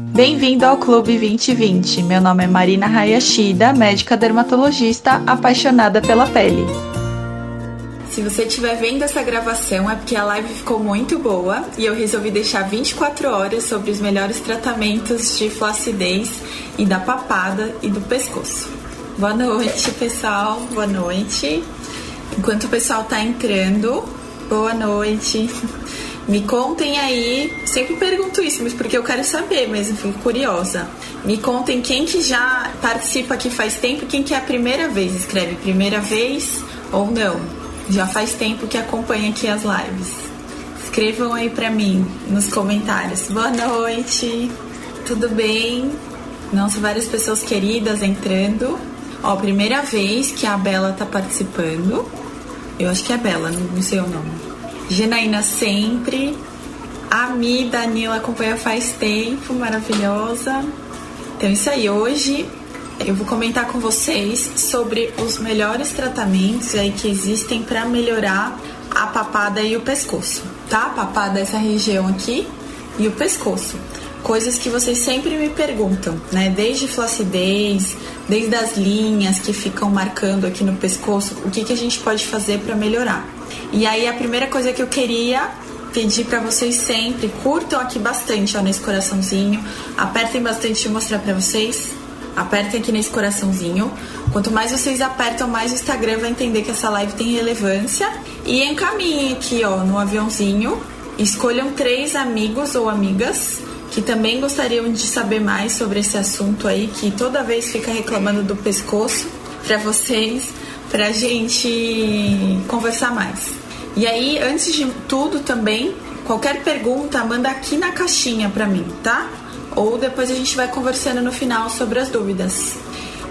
Bem-vindo ao Clube 2020. Meu nome é Marina Hayashida, médica dermatologista apaixonada pela pele. Se você estiver vendo essa gravação é porque a live ficou muito boa e eu resolvi deixar 24 horas sobre os melhores tratamentos de flacidez e da papada e do pescoço. Boa noite, pessoal. Boa noite. Enquanto o pessoal tá entrando, boa noite. Me contem aí, sempre pergunto isso, mas porque eu quero saber mesmo, fico curiosa. Me contem quem que já participa aqui faz tempo, quem que é a primeira vez, escreve primeira vez ou não. Já faz tempo que acompanha aqui as lives. Escrevam aí pra mim nos comentários. Boa noite, tudo bem? Nossa, várias pessoas queridas entrando. Ó, primeira vez que a Bela tá participando. Eu acho que é Bela, não sei o nome. Genaína sempre. A Mi Danila acompanha faz tempo, maravilhosa. Então, isso aí. Hoje eu vou comentar com vocês sobre os melhores tratamentos aí que existem para melhorar a papada e o pescoço, tá? A papada essa região aqui e o pescoço. Coisas que vocês sempre me perguntam, né? Desde flacidez, desde as linhas que ficam marcando aqui no pescoço, o que, que a gente pode fazer para melhorar? E aí a primeira coisa que eu queria pedir para vocês sempre, curtam aqui bastante, ó, nesse coraçãozinho, apertem bastante e mostrar para vocês. Apertem aqui nesse coraçãozinho. Quanto mais vocês apertam, mais o Instagram vai entender que essa live tem relevância. E encaminhem aqui, ó, no aviãozinho. Escolham três amigos ou amigas que também gostariam de saber mais sobre esse assunto aí, que toda vez fica reclamando do pescoço para vocês pra gente conversar mais. E aí, antes de tudo também, qualquer pergunta, manda aqui na caixinha pra mim, tá? Ou depois a gente vai conversando no final sobre as dúvidas.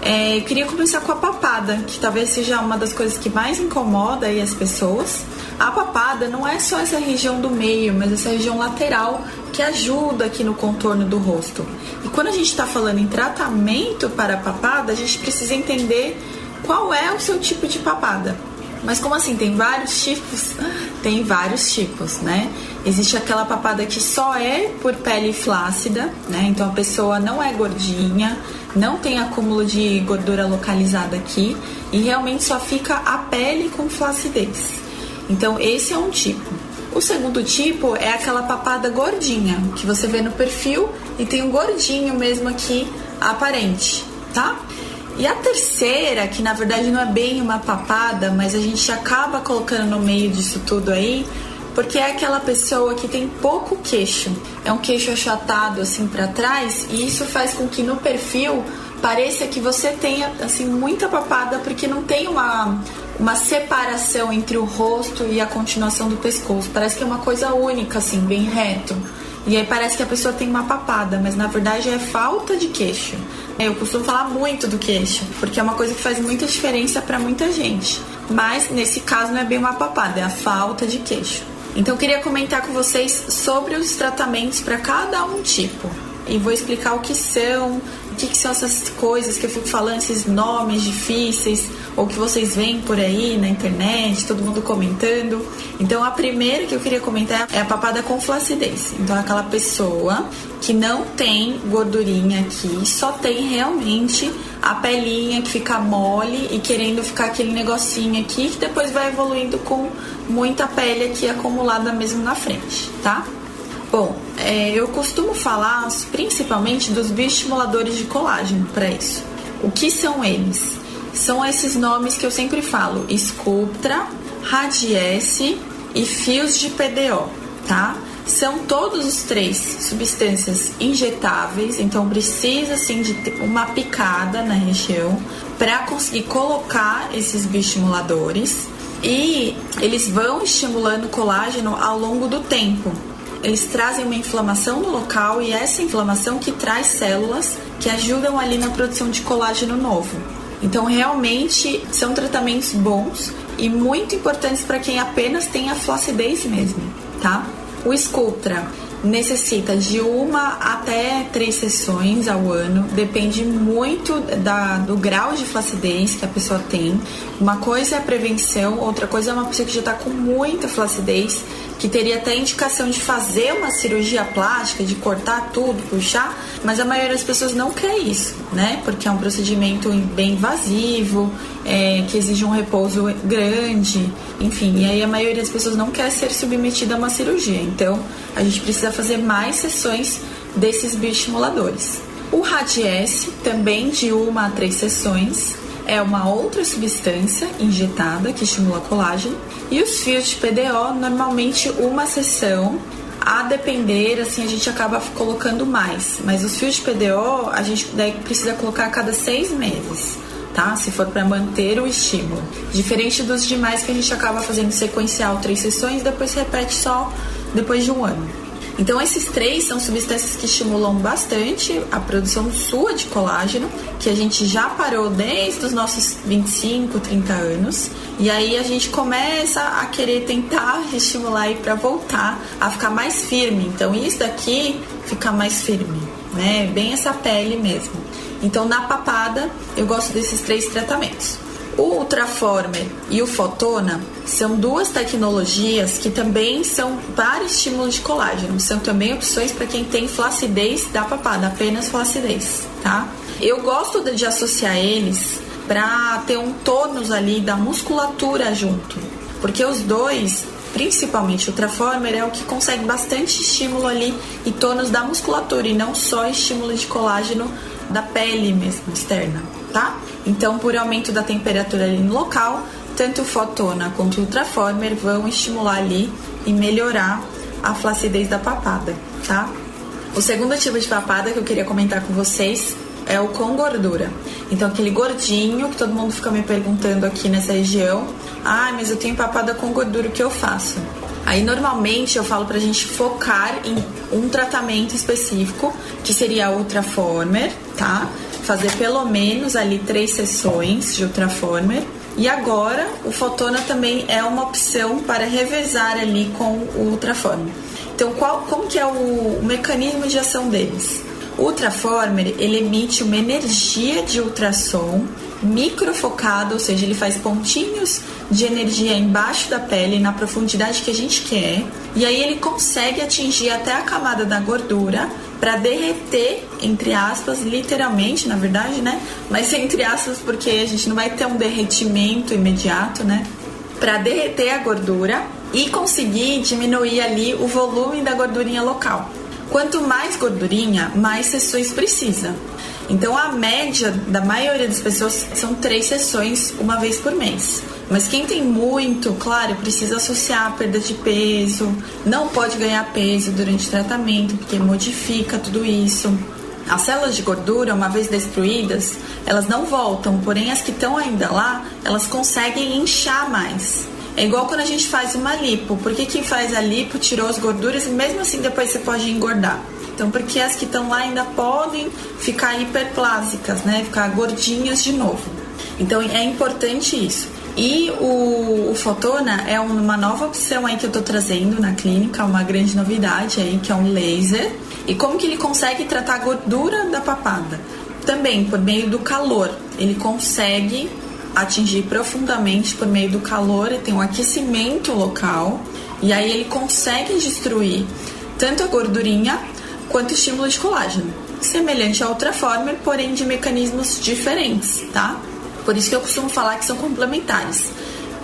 É, eu queria começar com a papada, que talvez seja uma das coisas que mais incomoda aí as pessoas. A papada não é só essa região do meio, mas essa região lateral que ajuda aqui no contorno do rosto. E quando a gente está falando em tratamento para a papada, a gente precisa entender qual é o seu tipo de papada. Mas como assim? Tem vários tipos? Tem vários tipos, né? Existe aquela papada que só é por pele flácida, né? Então a pessoa não é gordinha, não tem acúmulo de gordura localizada aqui e realmente só fica a pele com flacidez. Então esse é um tipo. O segundo tipo é aquela papada gordinha, que você vê no perfil e tem um gordinho mesmo aqui aparente, tá? E a terceira, que na verdade não é bem uma papada, mas a gente acaba colocando no meio disso tudo aí, porque é aquela pessoa que tem pouco queixo. É um queixo achatado assim para trás e isso faz com que no perfil pareça que você tenha assim muita papada porque não tem uma uma separação entre o rosto e a continuação do pescoço. Parece que é uma coisa única assim, bem reto. E aí parece que a pessoa tem uma papada, mas na verdade é falta de queixo. Eu costumo falar muito do queixo, porque é uma coisa que faz muita diferença para muita gente. Mas nesse caso não é bem uma papada, é a falta de queixo. Então eu queria comentar com vocês sobre os tratamentos para cada um tipo. E vou explicar o que são, o que, que, são essas coisas que eu fico falando, esses nomes difíceis, ou que vocês veem por aí na internet, todo mundo comentando. Então, a primeira que eu queria comentar é a papada com flacidez. Então, aquela pessoa que não tem gordurinha aqui, só tem realmente a pelinha que fica mole e querendo ficar aquele negocinho aqui, que depois vai evoluindo com muita pele aqui acumulada mesmo na frente, tá? Bom, é, eu costumo falar principalmente dos bioestimuladores de colágeno para isso. O que são eles? São esses nomes que eu sempre falo: Sculptra, Radiesse e fios de PDO, tá? São todos os três substâncias injetáveis, então precisa assim de uma picada na região para conseguir colocar esses bioestimuladores e eles vão estimulando colágeno ao longo do tempo eles trazem uma inflamação no local e essa inflamação que traz células que ajudam ali na produção de colágeno novo. Então, realmente são tratamentos bons e muito importantes para quem apenas tem a flacidez mesmo, tá? O Sculptra necessita de uma até três sessões ao ano, depende muito da, do grau de flacidez que a pessoa tem. Uma coisa é a prevenção, outra coisa é uma pessoa que já está com muita flacidez que teria até indicação de fazer uma cirurgia plástica, de cortar tudo, puxar, mas a maioria das pessoas não quer isso, né? Porque é um procedimento bem invasivo, é, que exige um repouso grande, enfim, e aí a maioria das pessoas não quer ser submetida a uma cirurgia. Então, a gente precisa fazer mais sessões desses bioestimuladores. O Radiesse, também de uma a três sessões, é uma outra substância injetada que estimula colágeno. E os fios de PDO, normalmente uma sessão, a depender, assim, a gente acaba colocando mais. Mas os fios de PDO, a gente precisa colocar a cada seis meses. Tá? Se for para manter o estímulo. Diferente dos demais que a gente acaba fazendo sequencial três sessões, depois repete só depois de um ano. Então, esses três são substâncias que estimulam bastante a produção sua de colágeno, que a gente já parou desde os nossos 25, 30 anos. E aí a gente começa a querer tentar estimular aí para voltar a ficar mais firme. Então, isso daqui fica mais firme, né? Bem essa pele mesmo. Então, na papada, eu gosto desses três tratamentos. O Ultraformer e o Fotona são duas tecnologias que também são para estímulo de colágeno. São também opções para quem tem flacidez da papada, apenas flacidez, tá? Eu gosto de associar eles para ter um tônus ali da musculatura junto, porque os dois principalmente o Ultraformer é o que consegue bastante estímulo ali e tônus da musculatura e não só estímulo de colágeno da pele mesmo externa tá? Então, por aumento da temperatura ali no local, tanto o fotona quanto ultraformer vão estimular ali e melhorar a flacidez da papada, tá? O segundo tipo de papada que eu queria comentar com vocês é o com gordura. Então, aquele gordinho que todo mundo fica me perguntando aqui nessa região: ah, mas eu tenho papada com gordura, o que eu faço? Aí, normalmente, eu falo pra gente focar em um tratamento específico, que seria o Ultraformer, tá? Fazer pelo menos ali três sessões de Ultraformer. E agora o Fotona também é uma opção para revezar ali com o Ultraformer. Então, qual, como que é o, o mecanismo de ação deles? O Ultraformer ele emite uma energia de ultrassom microfocado, ou seja, ele faz pontinhos de energia embaixo da pele na profundidade que a gente quer, e aí ele consegue atingir até a camada da gordura para derreter, entre aspas, literalmente, na verdade, né? Mas entre aspas porque a gente não vai ter um derretimento imediato, né? Para derreter a gordura e conseguir diminuir ali o volume da gordurinha local. Quanto mais gordurinha, mais sessões precisa. Então a média da maioria das pessoas são três sessões uma vez por mês. Mas quem tem muito, claro, precisa associar a perda de peso, não pode ganhar peso durante o tratamento, porque modifica tudo isso. As células de gordura, uma vez destruídas, elas não voltam, porém as que estão ainda lá, elas conseguem inchar mais. É igual quando a gente faz uma lipo. Por que quem faz a lipo tirou as gorduras e mesmo assim depois você pode engordar? Então, porque as que estão lá ainda podem ficar hiperplásicas, né? Ficar gordinhas de novo. Então, é importante isso. E o, o Fotona é uma nova opção aí que eu tô trazendo na clínica, uma grande novidade aí, que é um laser. E como que ele consegue tratar a gordura da papada? Também por meio do calor. Ele consegue atingir profundamente por meio do calor, e tem um aquecimento local, e aí ele consegue destruir tanto a gordurinha quanto o estímulo de colágeno, semelhante a outra forma, porém de mecanismos diferentes, tá? Por isso que eu costumo falar que são complementares.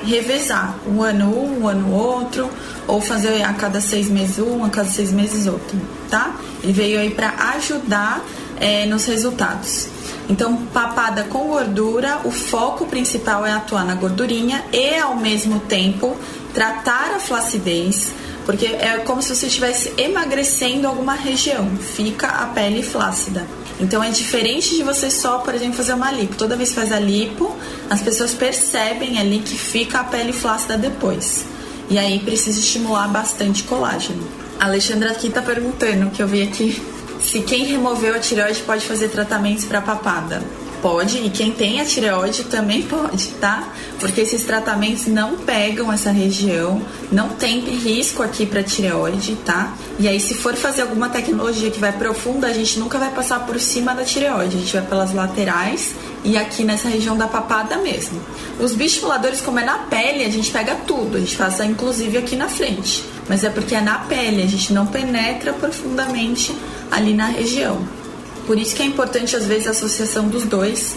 Revezar um ano um, um ano outro, ou fazer a cada seis meses um, a cada seis meses outro, tá? Ele veio aí para ajudar é, nos resultados. Então, papada com gordura, o foco principal é atuar na gordurinha e, ao mesmo tempo, tratar a flacidez, porque é como se você estivesse emagrecendo alguma região, fica a pele flácida. Então é diferente de você só, por exemplo, fazer uma lipo. Toda vez que faz a lipo, as pessoas percebem ali que fica a pele flácida depois. E aí precisa estimular bastante colágeno. A Alexandra aqui tá perguntando, que eu vi aqui se quem removeu a tireoide pode fazer tratamentos para papada. Pode, e quem tem a tireoide também pode, tá? Porque esses tratamentos não pegam essa região, não tem risco aqui para tireoide, tá? E aí, se for fazer alguma tecnologia que vai profunda, a gente nunca vai passar por cima da tireoide, a gente vai pelas laterais e aqui nessa região da papada mesmo. Os bioestimuladores, como é na pele, a gente pega tudo, a gente passa inclusive aqui na frente. mas é porque é na pele, a gente não penetra profundamente ali na região. Por isso que é importante às vezes a associação dos dois,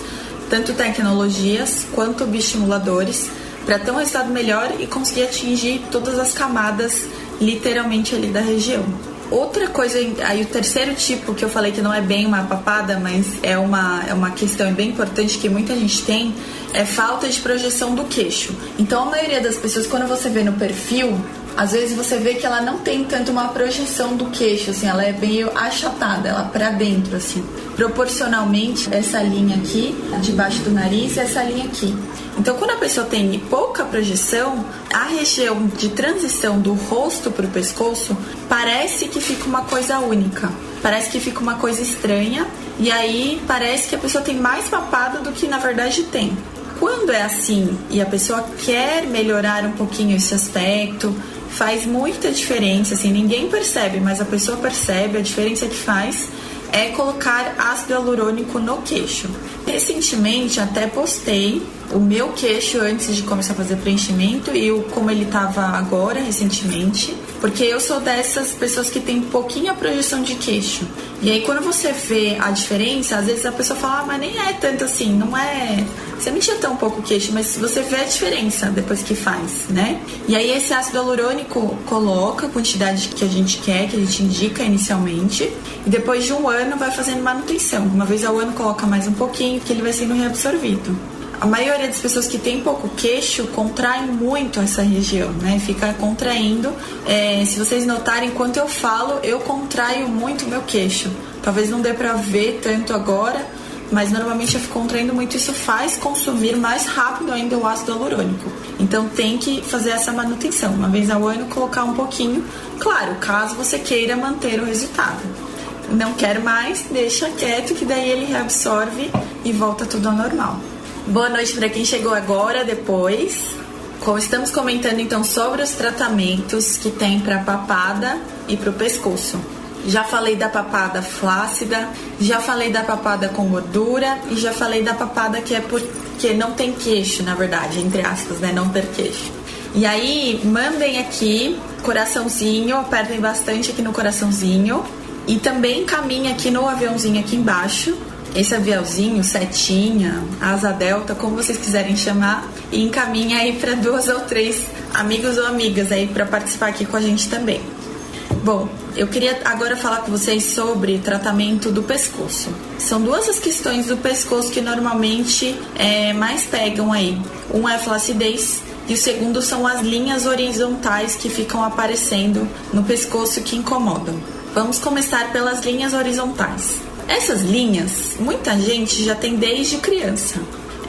tanto tecnologias quanto bioestimuladores, para ter um resultado melhor e conseguir atingir todas as camadas literalmente ali da região. Outra coisa, aí o terceiro tipo que eu falei que não é bem uma papada, mas é uma, é uma questão bem importante que muita gente tem, é falta de projeção do queixo. Então a maioria das pessoas, quando você vê no perfil, às vezes você vê que ela não tem tanto uma projeção do queixo, assim, ela é meio achatada, ela para dentro, assim. Proporcionalmente, essa linha aqui, debaixo do nariz, e essa linha aqui. Então, quando a pessoa tem pouca projeção, a região de transição do rosto para o pescoço parece que fica uma coisa única, parece que fica uma coisa estranha, e aí parece que a pessoa tem mais papada do que na verdade tem. Quando é assim e a pessoa quer melhorar um pouquinho esse aspecto, faz muita diferença, assim, ninguém percebe, mas a pessoa percebe a diferença que faz é colocar ácido hialurônico no queixo. Recentemente até postei o meu queixo antes de começar a fazer preenchimento e o como ele estava agora recentemente, porque eu sou dessas pessoas que tem pouquinha projeção de queixo. E aí quando você vê a diferença, às vezes a pessoa fala, ah, mas nem é tanto assim, não é. Você não tinha tão pouco queixo, mas você vê a diferença depois que faz, né? E aí esse ácido hialurônico coloca a quantidade que a gente quer, que a gente indica inicialmente, e depois de um ano vai fazendo manutenção. Uma vez ao ano coloca mais um pouquinho, que ele vai sendo reabsorvido a maioria das pessoas que tem pouco queixo contraem muito essa região, né? Fica contraindo. É, se vocês notarem, enquanto eu falo, eu contraio muito meu queixo. Talvez não dê pra ver tanto agora, mas normalmente fico contraindo muito. Isso faz consumir mais rápido ainda o ácido hialurônico. Então tem que fazer essa manutenção. Uma vez ao ano, colocar um pouquinho. Claro, caso você queira manter o resultado. Não quer mais, deixa quieto que daí ele reabsorve e volta tudo ao normal. Boa noite para quem chegou agora, depois. Estamos comentando então sobre os tratamentos que tem para papada e para o pescoço. Já falei da papada flácida, já falei da papada com gordura e já falei da papada que é porque não tem queixo, na verdade, entre aspas, né? Não ter queixo. E aí, mandem aqui coraçãozinho, apertem bastante aqui no coraçãozinho e também caminhem aqui no aviãozinho aqui embaixo esse aviãozinho, setinha, asa delta, como vocês quiserem chamar, e encaminha aí para duas ou três amigos ou amigas aí para participar aqui com a gente também. Bom, eu queria agora falar com vocês sobre tratamento do pescoço. São duas as questões do pescoço que normalmente é, mais pegam aí. Um é a flacidez e o segundo são as linhas horizontais que ficam aparecendo no pescoço que incomodam. Vamos começar pelas linhas horizontais. Essas linhas, muita gente já tem desde criança.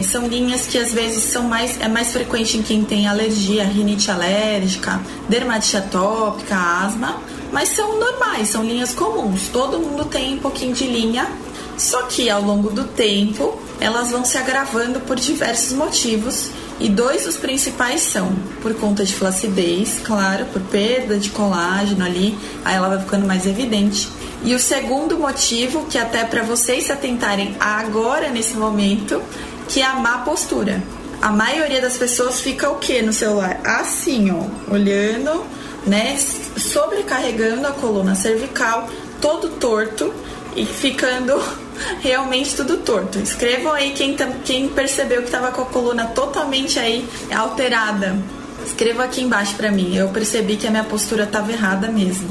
São linhas que às vezes são mais é mais frequente em quem tem alergia, rinite alérgica, dermatite atópica, asma, mas são normais, são linhas comuns. Todo mundo tem um pouquinho de linha, só que ao longo do tempo elas vão se agravando por diversos motivos e dois dos principais são por conta de flacidez, claro, por perda de colágeno ali, aí ela vai ficando mais evidente e o segundo motivo, que até para vocês se atentarem agora nesse momento, que é a má postura. A maioria das pessoas fica o que no celular? Assim, ó, olhando, né, sobrecarregando a coluna cervical, todo torto e ficando realmente tudo torto. Escrevam aí quem, quem percebeu que estava com a coluna totalmente aí alterada. Escreva aqui embaixo para mim. Eu percebi que a minha postura estava errada mesmo.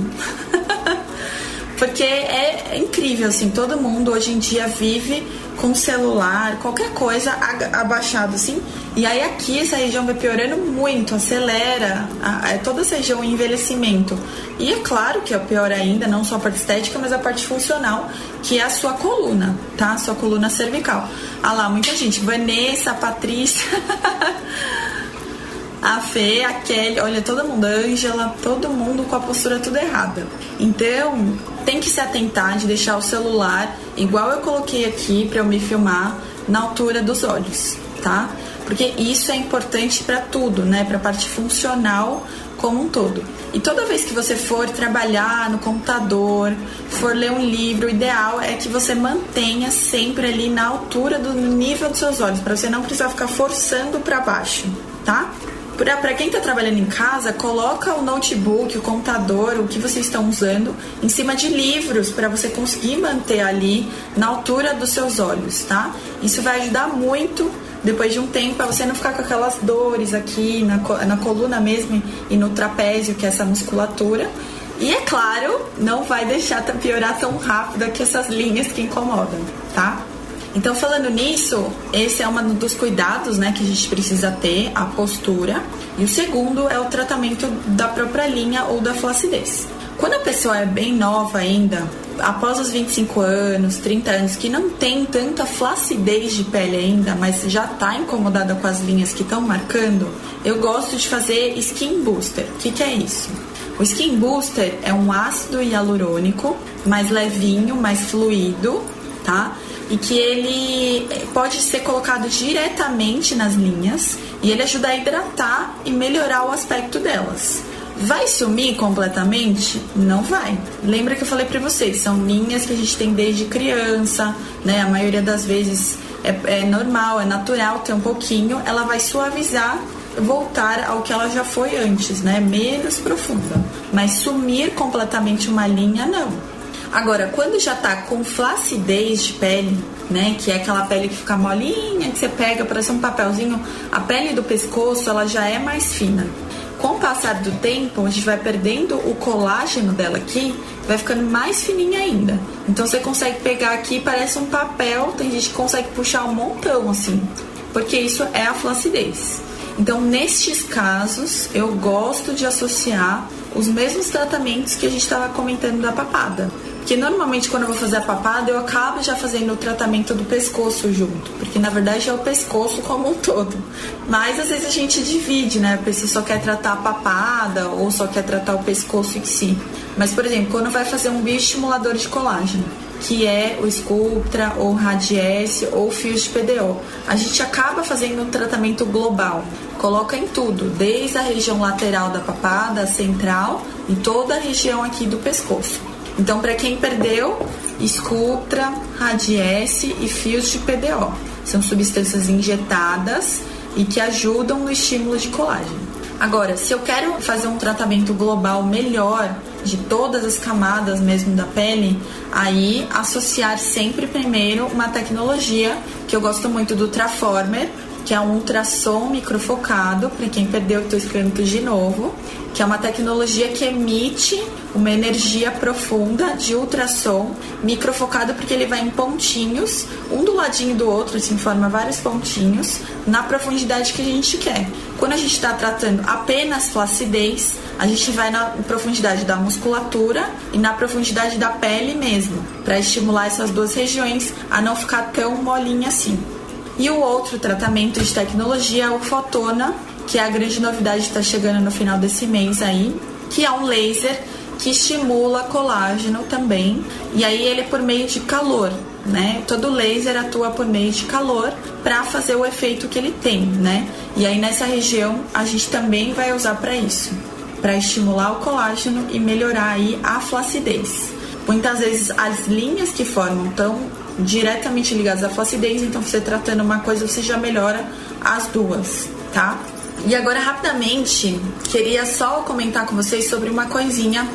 Porque é, incrível, assim, todo mundo hoje em dia vive com celular, qualquer coisa abaixado, assim. E aí aqui essa região vai piorando muito, acelera a, a, toda essa região envelhecimento. E é claro que é pior ainda, não só a parte estética, mas a parte funcional, que é a sua coluna, tá? A sua coluna cervical. Ah lá, muita gente. Vanessa, Patrícia. a Fê, a Kelly, olha, todo mundo, Ângela, todo mundo com a postura tudo errada. Então, tem que se atentar de deixar o celular, igual eu coloquei aqui para eu me filmar, na altura dos olhos, tá? Porque isso é importante para tudo, né? Para a parte funcional como um todo. E toda vez que você for trabalhar no computador, for ler um livro, o ideal é que você mantenha sempre ali na altura do nível dos seus olhos, para você não precisar ficar forçando para baixo, tá? Para quem está trabalhando em casa, coloca o notebook, o computador, o que vocês estão usando em cima de livros para você conseguir manter ali na altura dos seus olhos, tá? Isso vai ajudar muito depois de um tempo para você não ficar com aquelas dores aqui na, na coluna mesmo e no trapézio, que é essa musculatura. E é claro, não vai deixar piorar tão rápido que essas linhas que incomodam, tá? Então, falando nisso, esse é um dos cuidados né, que a gente precisa ter, a postura. E o segundo é o tratamento da própria linha ou da flacidez. Quando a pessoa é bem nova ainda, após os 25 anos, 30 anos, que não tem tanta flacidez de pele ainda, mas já está incomodada com as linhas que estão marcando, eu gosto de fazer skin booster. O que, que é isso? O skin booster é um ácido hialurônico mais levinho, mais fluido, tá? E que ele pode ser colocado diretamente nas linhas e ele ajuda a hidratar e melhorar o aspecto delas. Vai sumir completamente? Não vai. Lembra que eu falei para vocês, são linhas que a gente tem desde criança, né? A maioria das vezes é, é normal, é natural ter um pouquinho. Ela vai suavizar voltar ao que ela já foi antes, né? Menos profunda. Mas sumir completamente uma linha, não. Agora, quando já tá com flacidez de pele, né, que é aquela pele que fica molinha, que você pega, parece um papelzinho, a pele do pescoço, ela já é mais fina. Com o passar do tempo, a gente vai perdendo o colágeno dela aqui, vai ficando mais fininha ainda. Então você consegue pegar aqui, parece um papel, tem gente que consegue puxar um montão assim, porque isso é a flacidez. Então, nestes casos, eu gosto de associar os mesmos tratamentos que a gente estava comentando da papada. Porque normalmente quando eu vou fazer a papada, eu acabo já fazendo o tratamento do pescoço junto, porque na verdade é o pescoço como um todo. Mas às vezes a gente divide, né? A pessoa só quer tratar a papada ou só quer tratar o pescoço em si. Mas, por exemplo, quando vai fazer um bioestimulador de colágeno, que é o Sculptra ou Radiesse ou fios de PDO, a gente acaba fazendo um tratamento global. Coloca em tudo, desde a região lateral da papada, central e toda a região aqui do pescoço. Então, para quem perdeu, Sculptra, Radiesse e fios de PDO. São substâncias injetadas e que ajudam no estímulo de colágeno. Agora, se eu quero fazer um tratamento global melhor de todas as camadas mesmo da pele, aí associar sempre primeiro uma tecnologia que eu gosto muito do Traformer, que é um ultrassom microfocado, para quem perdeu, estou escrevendo de novo, que é uma tecnologia que emite uma energia profunda de ultrassom microfocado porque ele vai em pontinhos, um do ladinho do outro, assim, forma vários pontinhos, na profundidade que a gente quer. Quando a gente está tratando apenas flacidez, a gente vai na profundidade da musculatura e na profundidade da pele mesmo, para estimular essas duas regiões a não ficar tão molinha assim. E o outro tratamento de tecnologia é o Fotona, que é a grande novidade que está chegando no final desse mês aí, que é um laser que estimula colágeno também. E aí ele é por meio de calor, né? Todo laser atua por meio de calor para fazer o efeito que ele tem, né? E aí nessa região a gente também vai usar para isso, para estimular o colágeno e melhorar aí a flacidez. Muitas vezes as linhas que formam estão diretamente ligadas à flacidez, então você tratando uma coisa você já melhora as duas, tá? E agora rapidamente queria só comentar com vocês sobre uma coisinha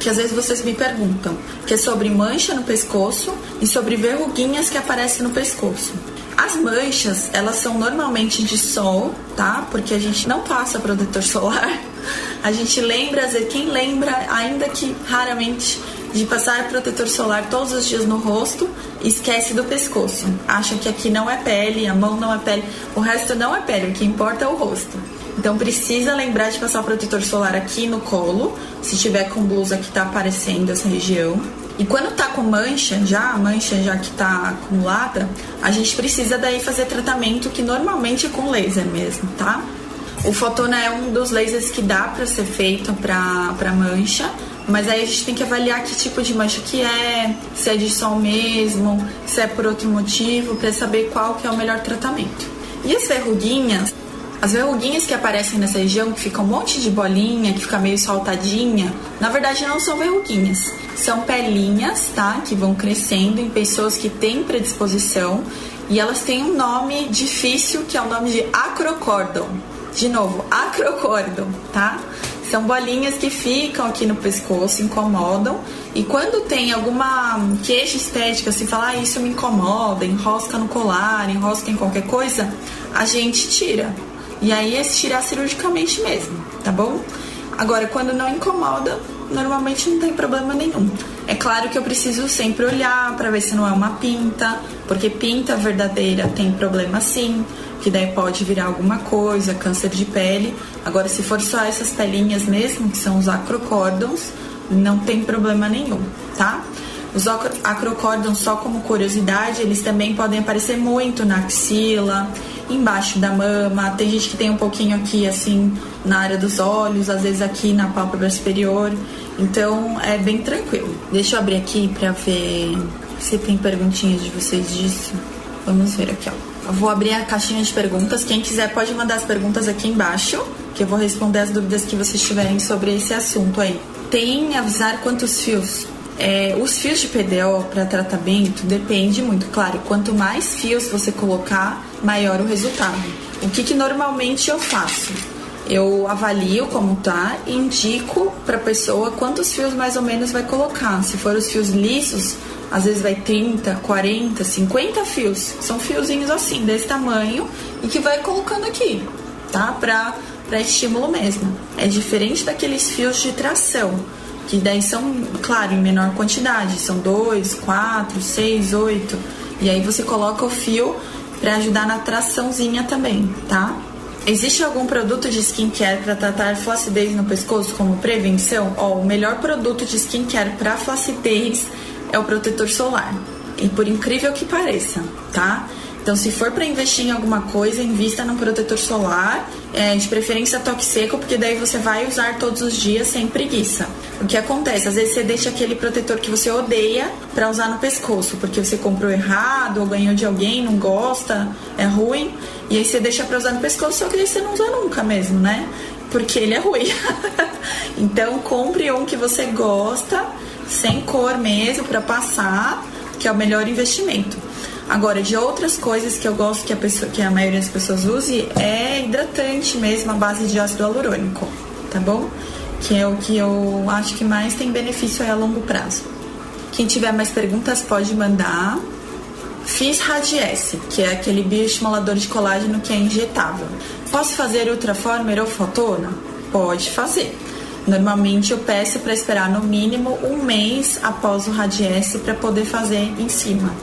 que às vezes vocês me perguntam, que é sobre mancha no pescoço e sobre verruguinhas que aparecem no pescoço. As manchas, elas são normalmente de sol, tá? Porque a gente não passa protetor solar. A gente lembra, quem lembra, ainda que raramente, de passar protetor solar todos os dias no rosto, esquece do pescoço. Acha que aqui não é pele, a mão não é pele, o resto não é pele, o que importa é o rosto. Então precisa lembrar de passar protetor solar aqui no colo, se tiver com blusa que tá aparecendo essa região. E quando tá com mancha, já a mancha já que tá acumulada, a gente precisa daí fazer tratamento que normalmente é com laser mesmo, tá? O fotona é um dos lasers que dá para ser feito para mancha, mas aí a gente tem que avaliar que tipo de mancha que é, se é de sol mesmo, se é por outro motivo, para saber qual que é o melhor tratamento. E as verruguinhas, as verruguinhas que aparecem nessa região, que fica um monte de bolinha, que fica meio saltadinha, na verdade não são verruguinhas. São pelinhas, tá? Que vão crescendo em pessoas que têm predisposição. E elas têm um nome difícil, que é o nome de acrocórdon. De novo, acrocórdon, tá? São bolinhas que ficam aqui no pescoço, incomodam. E quando tem alguma queixa estética, se falar ah, isso me incomoda, enrosca no colar, enrosca em qualquer coisa, a gente tira. E aí é tirar cirurgicamente mesmo, tá bom? Agora, quando não incomoda, normalmente não tem problema nenhum. É claro que eu preciso sempre olhar para ver se não é uma pinta, porque pinta verdadeira tem problema sim, que daí pode virar alguma coisa, câncer de pele. Agora, se for só essas pelinhas mesmo, que são os acrocórdons, não tem problema nenhum, tá? Os acrocórdons, só como curiosidade, eles também podem aparecer muito na axila, embaixo da mama. Tem gente que tem um pouquinho aqui, assim, na área dos olhos, às vezes aqui na pálpebra superior. Então é bem tranquilo. Deixa eu abrir aqui pra ver se tem perguntinhas de vocês disso. Vamos ver aqui, ó. Eu vou abrir a caixinha de perguntas. Quem quiser pode mandar as perguntas aqui embaixo, que eu vou responder as dúvidas que vocês tiverem sobre esse assunto aí. Tem avisar quantos fios é, os fios de PDO para tratamento depende muito, claro. Quanto mais fios você colocar, maior o resultado. O que, que normalmente eu faço? Eu avalio como tá e indico para a pessoa quantos fios mais ou menos vai colocar. Se for os fios lisos, às vezes vai 30, 40, 50 fios. São fiozinhos assim, desse tamanho, e que vai colocando aqui, tá? Para estímulo mesmo. É diferente daqueles fios de tração que daí são, claro, em menor quantidade, são dois, quatro, seis, oito, e aí você coloca o fio para ajudar na traçãozinha também, tá? Existe algum produto de skincare para tratar flacidez no pescoço como prevenção? Ó, o melhor produto de skincare para flacidez é o protetor solar. E por incrível que pareça, tá? Então, se for para investir em alguma coisa, invista num protetor solar, é, de preferência toque seco, porque daí você vai usar todos os dias sem preguiça. O que acontece? Às vezes você deixa aquele protetor que você odeia para usar no pescoço, porque você comprou errado ou ganhou de alguém, não gosta, é ruim, e aí você deixa para usar no pescoço, só que aí você não usa nunca mesmo, né? Porque ele é ruim. então, compre um que você gosta, sem cor mesmo, para passar, que é o melhor investimento. Agora, de outras coisas que eu gosto que a, pessoa, que a maioria das pessoas use é hidratante mesmo, a base de ácido hialurônico, tá bom? Que é o que eu acho que mais tem benefício a longo prazo. Quem tiver mais perguntas pode mandar. Fiz Radiesse, que é aquele bioestimulador de colágeno que é injetável. Posso fazer Ultraformer ou Fotona? Pode fazer. Normalmente eu peço para esperar no mínimo um mês após o Radiesse para poder fazer em cima.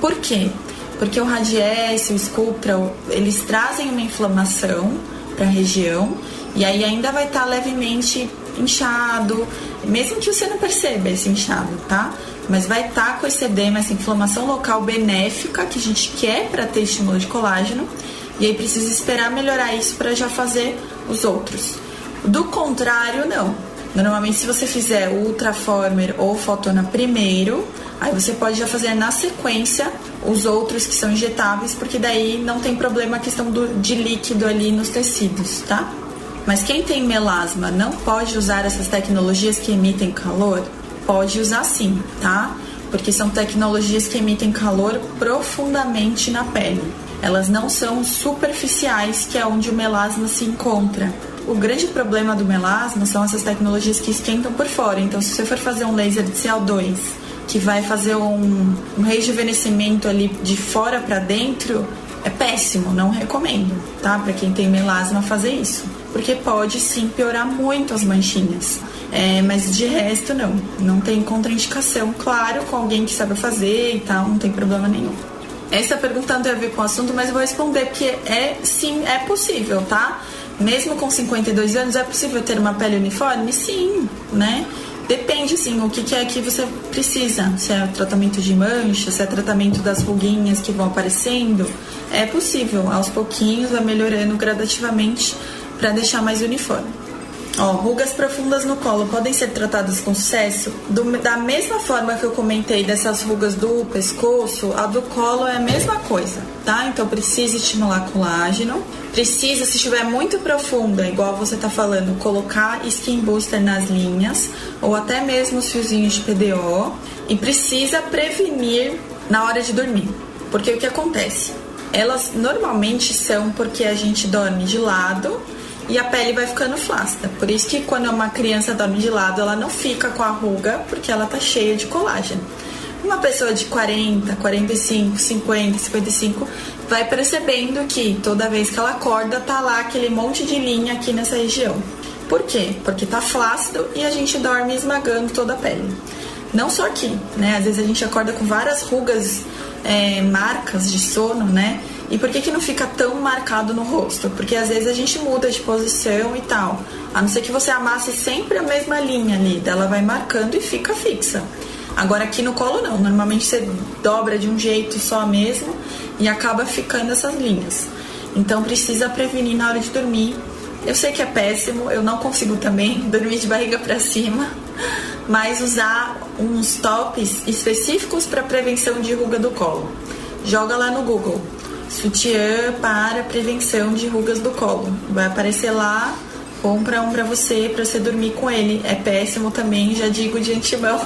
Por quê? Porque o Radiesse, o Sculptra, eles trazem uma inflamação para a região e aí ainda vai estar tá levemente inchado, mesmo que você não perceba esse inchado, tá? Mas vai estar tá com esse edema, essa inflamação local benéfica que a gente quer para ter estímulo de colágeno e aí precisa esperar melhorar isso para já fazer os outros. Do contrário, não. Normalmente, se você fizer o Ultraformer ou Fotona primeiro, Aí você pode já fazer na sequência os outros que são injetáveis, porque daí não tem problema a questão do, de líquido ali nos tecidos, tá? Mas quem tem melasma não pode usar essas tecnologias que emitem calor? Pode usar sim, tá? Porque são tecnologias que emitem calor profundamente na pele. Elas não são superficiais, que é onde o melasma se encontra. O grande problema do melasma são essas tecnologias que esquentam por fora. Então, se você for fazer um laser de CO2 que vai fazer um, um rejuvenescimento ali de fora para dentro, é péssimo, não recomendo, tá? Para quem tem melasma fazer isso, porque pode sim piorar muito as manchinhas. É, mas de resto não, não tem contraindicação, claro, com alguém que sabe fazer e tal, não tem problema nenhum. Essa pergunta não tem a ver com o assunto, mas eu vou responder porque é sim, é possível, tá? Mesmo com 52 anos, é possível ter uma pele uniforme? Sim, né? Depende, sim, o que, que é que você precisa. Se é tratamento de mancha, se é tratamento das ruguinhas que vão aparecendo. É possível, aos pouquinhos, vai melhorando gradativamente para deixar mais uniforme. Ó, rugas profundas no colo podem ser tratadas com sucesso? Do, da mesma forma que eu comentei dessas rugas do pescoço, a do colo é a mesma coisa, tá? Então precisa estimular colágeno, precisa, se estiver muito profunda, igual você tá falando, colocar skin booster nas linhas, ou até mesmo os fiozinhos de PDO, e precisa prevenir na hora de dormir. Porque o que acontece? Elas normalmente são porque a gente dorme de lado e a pele vai ficando flácida. Por isso que quando uma criança dorme de lado, ela não fica com a ruga, porque ela tá cheia de colágeno. Uma pessoa de 40, 45, 50, 55 vai percebendo que toda vez que ela acorda tá lá aquele monte de linha aqui nessa região. Por quê? Porque tá flácido e a gente dorme esmagando toda a pele. Não só aqui, né? Às vezes a gente acorda com várias rugas, é, marcas de sono, né? E por que, que não fica tão marcado no rosto? Porque às vezes a gente muda de posição e tal. A não ser que você amasse sempre a mesma linha ali, ela vai marcando e fica fixa. Agora aqui no colo não, normalmente você dobra de um jeito só mesmo e acaba ficando essas linhas. Então precisa prevenir na hora de dormir. Eu sei que é péssimo, eu não consigo também dormir de barriga para cima, mas usar uns tops específicos para prevenção de ruga do colo. Joga lá no Google sutiã para prevenção de rugas do colo. Vai aparecer lá, compra um para você, para você dormir com ele. É péssimo também, já digo de antemão.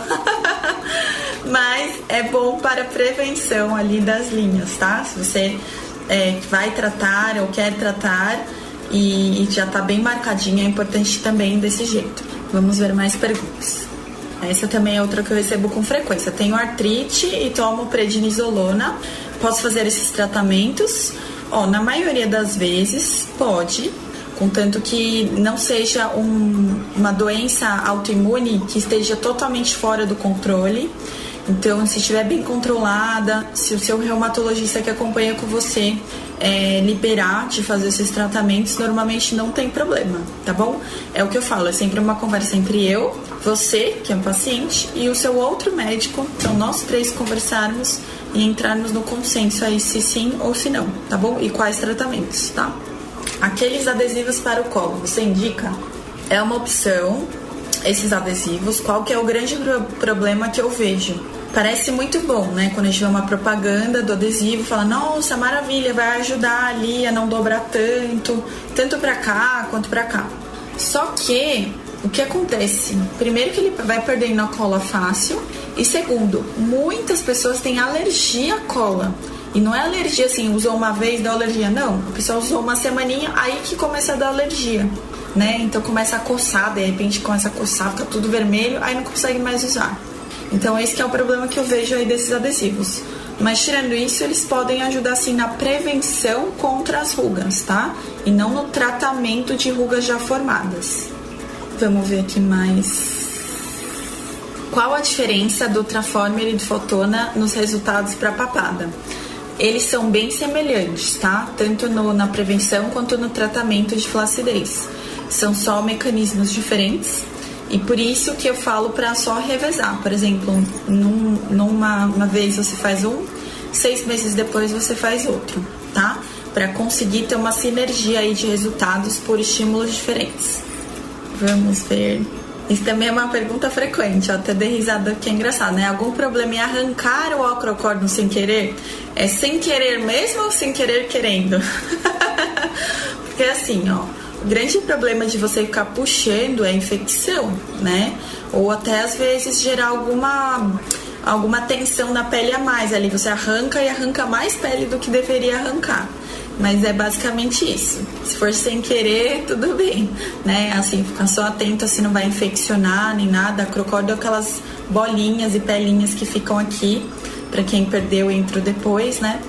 Mas é bom para prevenção ali das linhas, tá? Se você é, vai tratar ou quer tratar e, e já está bem marcadinho, é importante também desse jeito. Vamos ver mais perguntas. Essa também é outra que eu recebo com frequência. Tenho artrite e tomo prednisolona Posso fazer esses tratamentos? Ó, na maioria das vezes pode, contanto que não seja um, uma doença autoimune que esteja totalmente fora do controle. Então, se estiver bem controlada, se o seu reumatologista que acompanha com você é, liberar de fazer esses tratamentos, normalmente não tem problema, tá bom? É o que eu falo, é sempre uma conversa entre eu, você, que é um paciente, e o seu outro médico. Então, nós três conversarmos e entrarmos no consenso aí se sim ou se não, tá bom? E quais tratamentos, tá? Aqueles adesivos para o colo, você indica? É uma opção, esses adesivos. Qual que é o grande problema que eu vejo? Parece muito bom, né? Quando a gente vê uma propaganda do adesivo, fala, nossa, maravilha, vai ajudar ali a não dobrar tanto, tanto para cá quanto para cá. Só que o que acontece? Primeiro que ele vai perdendo a cola fácil e segundo, muitas pessoas têm alergia à cola. E não é alergia assim, usou uma vez, dá alergia, não. A pessoa usou uma semaninha, aí que começa a dar alergia, né? Então começa a coçar, de repente começa a coçar, fica tudo vermelho, aí não consegue mais usar. Então esse é o problema que eu vejo aí desses adesivos. Mas tirando isso, eles podem ajudar assim na prevenção contra as rugas, tá? E não no tratamento de rugas já formadas. Vamos ver aqui mais. Qual a diferença do Traformer e do Fotona nos resultados para papada? Eles são bem semelhantes, tá? Tanto no, na prevenção quanto no tratamento de flacidez. São só mecanismos diferentes e por isso que eu falo para só revezar. Por exemplo, num, numa uma vez você faz um, seis meses depois você faz outro, tá? Para conseguir ter uma sinergia aí de resultados por estímulos diferentes. Vamos ver. Isso também é uma pergunta frequente, ó, até dei risada que é engraçado, né? Algum problema em arrancar o acrocórdio sem querer? É sem querer mesmo ou sem querer querendo? Porque assim, ó, o grande problema de você ficar puxando é infecção, né? Ou até às vezes gerar alguma alguma tensão na pele a mais ali, você arranca e arranca mais pele do que deveria arrancar. Mas é basicamente isso. Se for sem querer, tudo bem, né? Assim, ficar só atento se não vai infeccionar nem nada. A crocódio é aquelas bolinhas e pelinhas que ficam aqui, para quem perdeu entrou depois, né?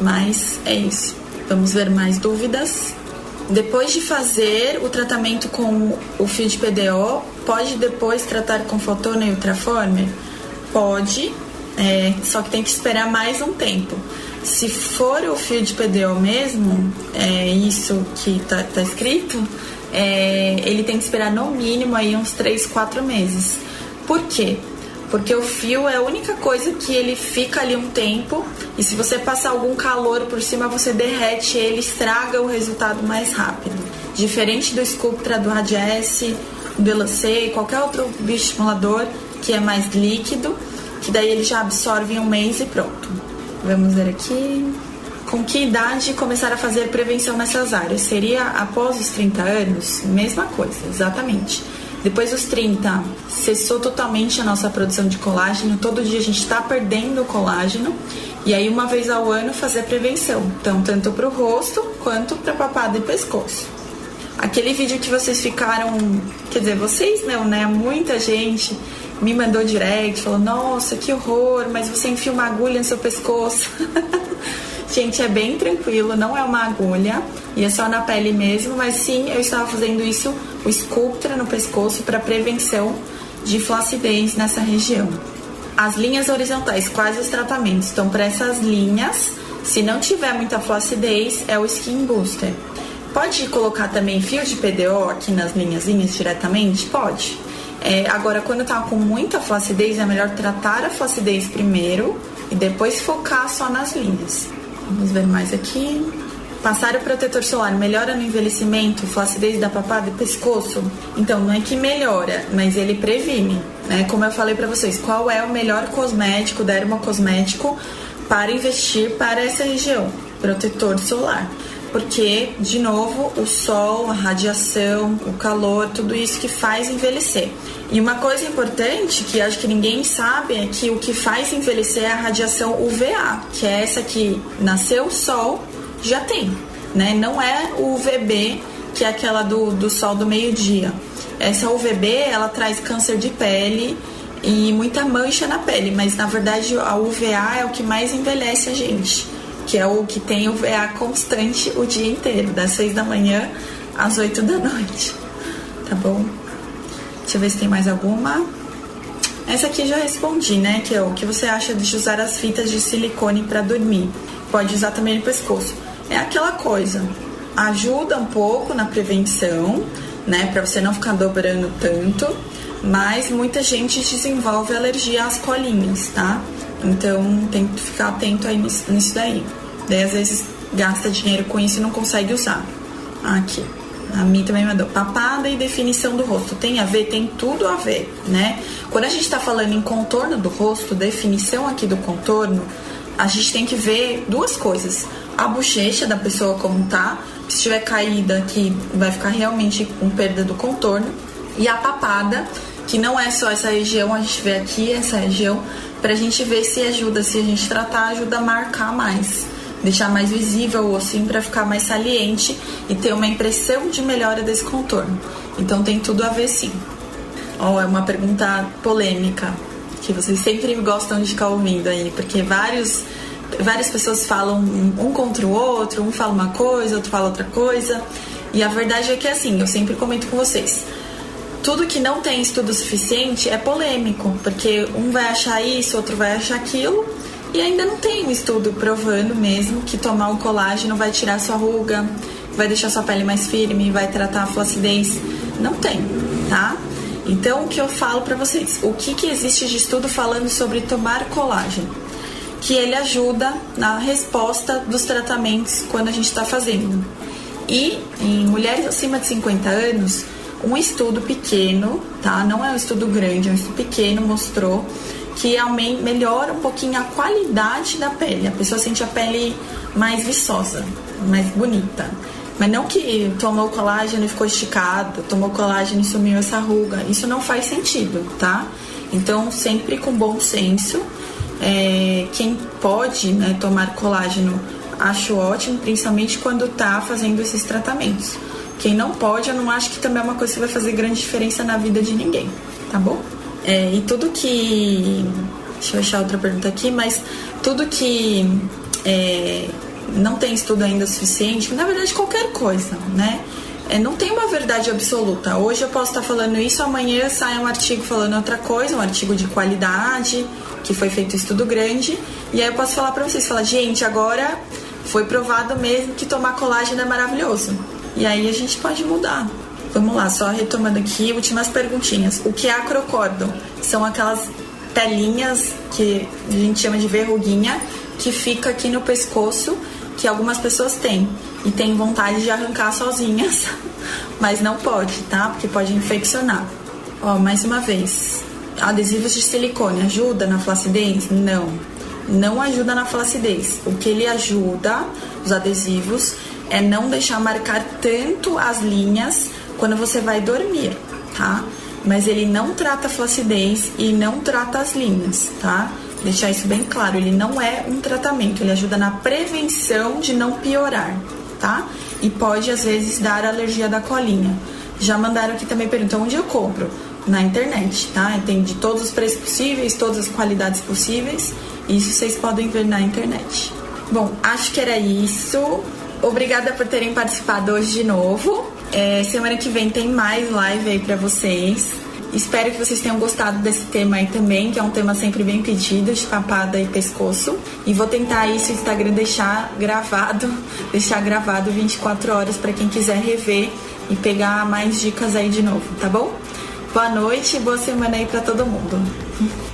Mas é isso. Vamos ver mais dúvidas. Depois de fazer o tratamento com o fio de PDO, pode depois tratar com fotona e ultraformer? Pode, é, só que tem que esperar mais um tempo. Se for o fio de PDO mesmo, é isso que tá, tá escrito, é, ele tem que esperar no mínimo aí uns 3, 4 meses. Por quê? Porque o fio é a única coisa que ele fica ali um tempo e se você passar algum calor por cima, você derrete ele, estraga o resultado mais rápido. Diferente do Sculptra, do Radiesse, do Elancei, qualquer outro bioestimulador que é mais líquido, que daí ele já absorve em um mês e pronto. Vamos ver aqui. Com que idade começar a fazer prevenção nessas áreas? Seria após os 30 anos? Mesma coisa, exatamente. Depois dos 30, cessou totalmente a nossa produção de colágeno. Todo dia a gente está perdendo colágeno. E aí, uma vez ao ano, fazer prevenção. Então, tanto para o rosto quanto para papada e pescoço. Aquele vídeo que vocês ficaram, quer dizer, vocês não, né? Muita gente me mandou direct, falou: Nossa, que horror, mas você enfia uma agulha no seu pescoço. gente, é bem tranquilo, não é uma agulha e é só na pele mesmo, mas sim, eu estava fazendo isso, o Sculptra no pescoço, para prevenção de flacidez nessa região. As linhas horizontais, quais os tratamentos? Então, para essas linhas, se não tiver muita flacidez, é o Skin Booster. Pode colocar também fio de PDO aqui nas linhazinhas diretamente? Pode. É, agora, quando tá com muita flacidez, é melhor tratar a flacidez primeiro e depois focar só nas linhas. Vamos ver mais aqui. Passar o protetor solar melhora no envelhecimento, flacidez da papada e pescoço? Então, não é que melhora, mas ele previne. Né? Como eu falei para vocês, qual é o melhor cosmético, dermocosmético, para investir para essa região? Protetor solar porque, de novo, o sol, a radiação, o calor, tudo isso que faz envelhecer. E uma coisa importante que acho que ninguém sabe é que o que faz envelhecer é a radiação UVA, que é essa que nasceu o sol já tem, né? Não é o UVB, que é aquela do, do sol do meio-dia. Essa UVB, ela traz câncer de pele e muita mancha na pele, mas na verdade a UVA é o que mais envelhece a gente que é o que tem o VA constante o dia inteiro, das 6 da manhã às 8 da noite. Tá bom? Deixa eu ver se tem mais alguma. Essa aqui já respondi, né? Que é o que você acha de usar as fitas de silicone para dormir. Pode usar também no pescoço. É aquela coisa. Ajuda um pouco na prevenção, né? Para você não ficar dobrando tanto. Mas muita gente desenvolve alergia às colinhas, tá? Então tem que ficar atento aí nisso, nisso daí. Daí às vezes gasta dinheiro com isso e não consegue usar. Aqui. A mim também mandou. Papada e definição do rosto. Tem a ver? Tem tudo a ver, né? Quando a gente está falando em contorno do rosto, definição aqui do contorno, a gente tem que ver duas coisas. A bochecha da pessoa como tá. Se estiver caída aqui, vai ficar realmente com perda do contorno. E a papada, que não é só essa região, a gente vê aqui essa região, pra gente ver se ajuda, se a gente tratar, ajuda a marcar mais deixar mais visível o ossinho para ficar mais saliente e ter uma impressão de melhora desse contorno. Então tem tudo a ver sim. Ó, oh, é uma pergunta polêmica que vocês sempre gostam de ficar ouvindo aí, porque vários várias pessoas falam um contra o outro, um fala uma coisa, outro fala outra coisa. E a verdade é que assim, eu sempre comento com vocês. Tudo que não tem estudo suficiente é polêmico, porque um vai achar isso, outro vai achar aquilo, e ainda não tem um estudo provando mesmo que tomar o colágeno vai tirar sua ruga, vai deixar sua pele mais firme, vai tratar a flacidez. Não tem, tá? Então, o que eu falo para vocês? O que, que existe de estudo falando sobre tomar colágeno? Que ele ajuda na resposta dos tratamentos quando a gente está fazendo. E em mulheres acima de 50 anos, um estudo pequeno, tá? Não é um estudo grande, é um estudo pequeno, mostrou que melhora um pouquinho a qualidade da pele. A pessoa sente a pele mais viçosa, mais bonita. Mas não que tomou colágeno e ficou esticado, tomou colágeno e sumiu essa ruga. Isso não faz sentido, tá? Então, sempre com bom senso. É, quem pode né, tomar colágeno, acho ótimo, principalmente quando tá fazendo esses tratamentos. Quem não pode, eu não acho que também é uma coisa que vai fazer grande diferença na vida de ninguém, tá bom? É, e tudo que. Deixa eu achar outra pergunta aqui, mas tudo que é, não tem estudo ainda suficiente, na verdade, qualquer coisa, né? É, não tem uma verdade absoluta. Hoje eu posso estar falando isso, amanhã sai um artigo falando outra coisa, um artigo de qualidade, que foi feito um estudo grande, e aí eu posso falar pra vocês, falar, gente, agora foi provado mesmo que tomar colágeno é maravilhoso. E aí a gente pode mudar. Vamos lá, só retomando aqui, últimas perguntinhas. O que é acrocórdon? São aquelas telinhas que a gente chama de verruguinha, que fica aqui no pescoço, que algumas pessoas têm e têm vontade de arrancar sozinhas, mas não pode, tá? Porque pode infeccionar. Ó, mais uma vez, adesivos de silicone ajuda na flacidez? Não, não ajuda na flacidez. O que ele ajuda, os adesivos, é não deixar marcar tanto as linhas quando você vai dormir, tá? Mas ele não trata flacidez e não trata as linhas, tá? Deixar isso bem claro, ele não é um tratamento, ele ajuda na prevenção de não piorar. tá? E pode às vezes dar alergia da colinha. Já mandaram aqui também perguntar onde eu compro? Na internet, tá? Tem de todos os preços possíveis, todas as qualidades possíveis. Isso vocês podem ver na internet. Bom, acho que era isso. Obrigada por terem participado hoje de novo. É, semana que vem tem mais live aí pra vocês. Espero que vocês tenham gostado desse tema aí também, que é um tema sempre bem pedido, de papada e pescoço. E vou tentar aí se o Instagram deixar gravado, deixar gravado 24 horas para quem quiser rever e pegar mais dicas aí de novo, tá bom? Boa noite e boa semana aí para todo mundo.